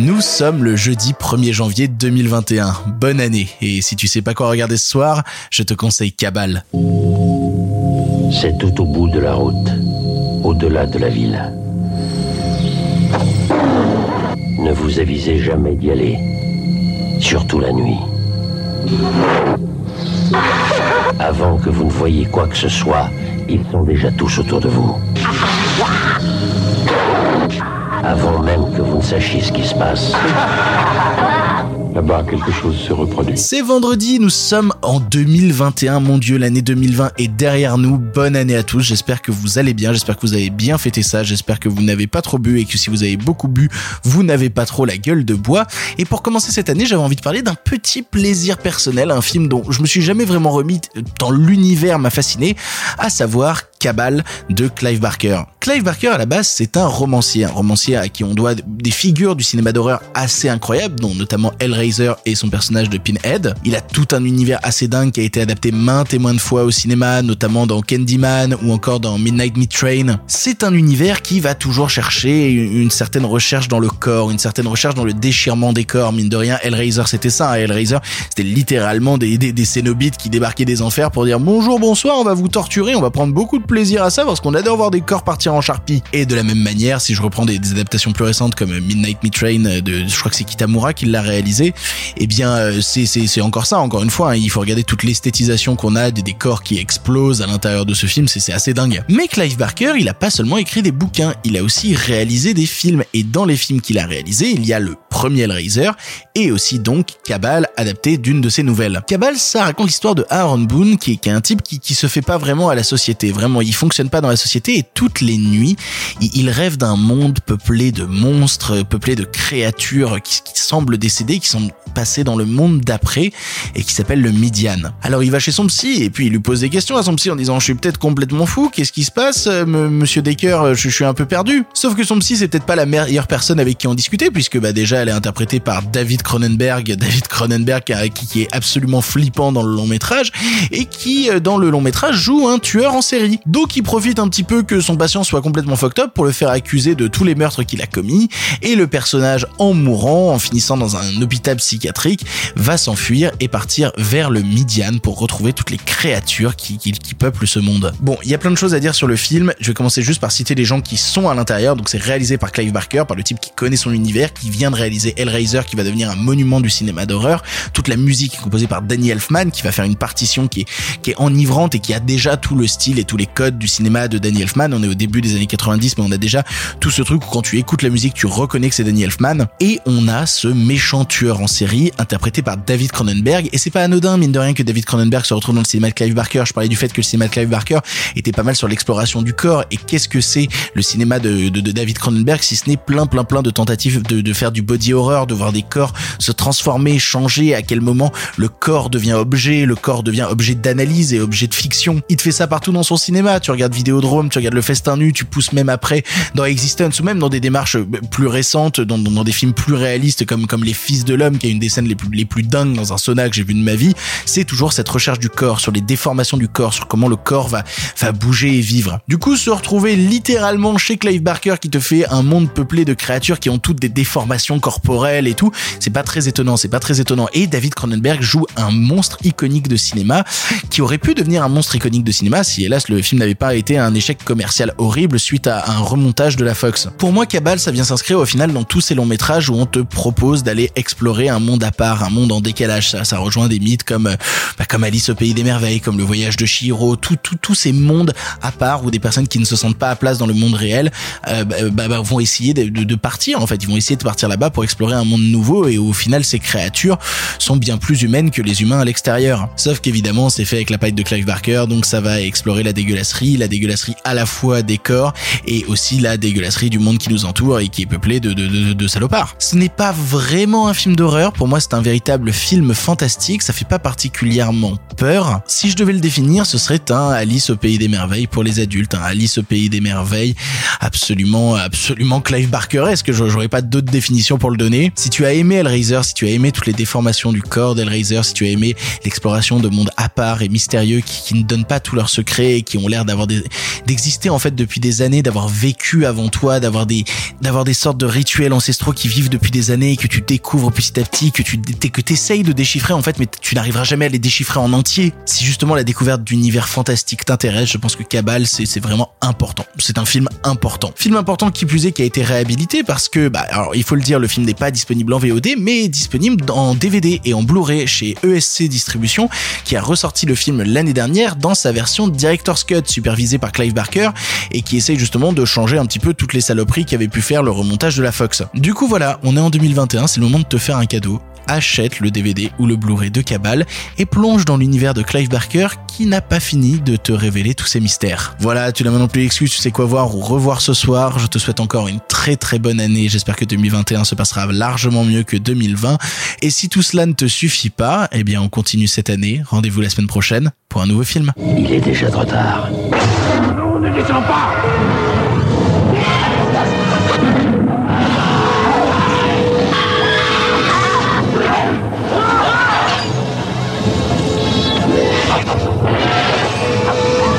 Nous sommes le jeudi 1er janvier 2021. Bonne année. Et si tu sais pas quoi regarder ce soir, je te conseille Cabal. C'est tout au bout de la route, au-delà de la ville. Ne vous avisez jamais d'y aller, surtout la nuit. Avant que vous ne voyiez quoi que ce soit, ils sont déjà tous autour de vous. Avant même que vous ne sachiez ce qui se passe. Là-bas, quelque chose se reproduit. C'est vendredi, nous sommes en 2021, mon dieu, l'année 2020 est derrière nous. Bonne année à tous, j'espère que vous allez bien, j'espère que vous avez bien fêté ça, j'espère que vous n'avez pas trop bu et que si vous avez beaucoup bu, vous n'avez pas trop la gueule de bois. Et pour commencer cette année, j'avais envie de parler d'un petit plaisir personnel, un film dont je me suis jamais vraiment remis tant l'univers m'a fasciné, à savoir Cabal de Clive Barker. Clive Barker à la base c'est un romancier, un romancier à qui on doit des figures du cinéma d'horreur assez incroyables, dont notamment Hellraiser et son personnage de Pinhead. Il a tout un univers assez dingue qui a été adapté maintes et maintes fois au cinéma, notamment dans Candyman ou encore dans Midnight Meat Train. C'est un univers qui va toujours chercher une certaine recherche dans le corps, une certaine recherche dans le déchirement des corps. Mine de rien, Hellraiser c'était ça. Hein. Hellraiser c'était littéralement des, des, des cénobites qui débarquaient des enfers pour dire bonjour, bonsoir, on va vous torturer, on va prendre beaucoup de plaisir à ça parce qu'on adore voir des corps partir en charpie. Et de la même manière, si je reprends des, adaptations plus récentes comme Midnight Meat Train, de, je crois que c'est Kitamura qui l'a réalisé, eh bien euh, c'est encore ça. Encore une fois, hein, il faut regarder toute l'esthétisation qu'on a des, corps qui explosent à l'intérieur de ce film, c'est assez dingue. Mais Clive Barker, il a pas seulement écrit des bouquins, il a aussi réalisé des films. Et dans les films qu'il a réalisés, il y a le premier Hellraiser et aussi donc Cabal adapté d'une de ses nouvelles. Cabal, ça raconte l'histoire de Aaron Boone qui est, qui est un type qui, qui se fait pas vraiment à la société. Vraiment, il fonctionne pas dans la société et toutes les nuits, il, rêve d'un monde peuplé de monstres, peuplé de créatures qui, semblent décédées, qui sont passées dans le monde d'après et qui s'appelle le Midian. Alors il va chez son psy et puis il lui pose des questions à son psy en disant je suis peut-être complètement fou, qu'est-ce qui se passe, euh, monsieur Decker, je, suis un peu perdu. Sauf que son psy c'est peut-être pas la meilleure personne avec qui en discuter puisque bah déjà elle est interprétée par David Cronenberg, David Cronenberg qui, qui est absolument flippant dans le long métrage et qui euh, dans le long métrage joue un tueur en série. Donc il profite un petit peu que son patient soit complètement fucked up pour le faire accuser de tous les meurtres qu'il a commis, et le personnage, en mourant, en finissant dans un hôpital psychiatrique, va s'enfuir et partir vers le Midian pour retrouver toutes les créatures qui, qui, qui peuplent ce monde. Bon, il y a plein de choses à dire sur le film, je vais commencer juste par citer les gens qui sont à l'intérieur, donc c'est réalisé par Clive Barker, par le type qui connaît son univers, qui vient de réaliser Hellraiser, qui va devenir un monument du cinéma d'horreur, toute la musique est composée par Danny Elfman, qui va faire une partition qui est, qui est enivrante et qui a déjà tout le style et tous les du cinéma de Danny Elfman. On est au début des années 90, mais on a déjà tout ce truc où quand tu écoutes la musique, tu reconnais que c'est Danny Elfman. Et on a ce méchant tueur en série interprété par David Cronenberg. Et c'est pas anodin, mine de rien, que David Cronenberg se retrouve dans le cinéma de Clive Barker. Je parlais du fait que le cinéma de Clive Barker était pas mal sur l'exploration du corps. Et qu'est-ce que c'est le cinéma de, David Cronenberg si ce n'est plein, plein, plein de tentatives de, de faire du body horror, de voir des corps se transformer, changer, à quel moment le corps devient objet, le corps devient objet d'analyse et objet de fiction. Il te fait ça partout dans son cinéma. Tu regardes Vidéodrome, tu regardes Le Festin Nu, tu pousses même après dans Existence ou même dans des démarches plus récentes, dans, des films plus réalistes comme comme Les Fils de l'homme, qui est une des scènes les plus les plus dingues dans un sauna que j'ai vu de ma vie. C'est toujours cette recherche du corps, sur les déformations du corps, sur comment le corps va va bouger et vivre. Du coup, se retrouver littéralement chez Clive Barker qui te fait un monde peuplé de créatures qui ont toutes des déformations corporelles et tout, c'est pas très étonnant, c'est pas très étonnant. Et David Cronenberg joue un monstre iconique de cinéma qui aurait pu devenir un monstre iconique de cinéma si hélas le film n'avait pas été un échec commercial horrible suite à un remontage de la Fox. Pour moi, Cabal, ça vient s'inscrire au final dans tous ces longs métrages où on te propose d'aller explorer un monde à part, un monde en décalage. Ça, ça rejoint des mythes comme, bah, comme Alice au pays des merveilles, comme le voyage de Chihiro, tous tout, tous ces mondes à part où des personnes qui ne se sentent pas à place dans le monde réel euh, bah, bah, bah vont essayer de, de, partir. En fait, ils vont essayer de partir là-bas pour explorer un monde nouveau et au final, ces créatures sont bien plus humaines que les humains à l'extérieur. Sauf qu'évidemment, c'est fait avec la paille de Clive Barker, donc ça va explorer la la dégueulasserie à la fois des corps et aussi la dégueulasserie du monde qui nous entoure et qui est peuplé de, de, de, de salopards. Ce n'est pas vraiment un film d'horreur, pour moi c'est un véritable film fantastique, ça fait pas particulièrement peur. Si je devais le définir, ce serait un Alice au pays des merveilles pour les adultes, un Alice au pays des merveilles absolument, absolument Clive Barkeresque, j'aurais pas d'autre définition pour le donner? Si tu as aimé Hellraiser, si tu as aimé toutes les déformations du corps d'Hellraiser, si tu as aimé l'exploration de mondes à part et mystérieux qui, ne donnent pas tous leurs secrets et qui ont l'air d'avoir d'exister en fait depuis des années, d'avoir vécu avant toi, d'avoir des, d'avoir des sortes de rituels ancestraux qui vivent depuis des années, que tu découvres petit à petit, que tu, que t'essayes de déchiffrer en fait, mais tu n'arriveras jamais à les déchiffrer en entier. Si justement la découverte d'univers fantastique t'intéresse, je pense que Cabal, c'est vraiment important. C'est un film important. Film important qui plus est qui a été réhabilité parce que, bah, alors il faut le dire, le film n'est pas disponible en VOD, mais disponible en DVD et en Blu-ray chez ESC Distribution, qui a ressorti le film l'année dernière dans sa version Director's Cut, supervisée par Clive Barker, et qui essaye justement de changer un petit peu toutes les saloperies qu'avait pu faire le remontage de la Fox. Du coup voilà, on est en 2021, c'est le moment de te faire un cadeau achète le DVD ou le Blu-ray de Cabal et plonge dans l'univers de Clive Barker qui n'a pas fini de te révéler tous ses mystères. Voilà, tu n'as maintenant plus l'excuse, tu sais quoi voir ou revoir ce soir. Je te souhaite encore une très très bonne année. J'espère que 2021 se passera largement mieux que 2020. Et si tout cela ne te suffit pas, eh bien on continue cette année. Rendez-vous la semaine prochaine pour un nouveau film. Il est déjà trop tard. On ne descend pas アハハハ!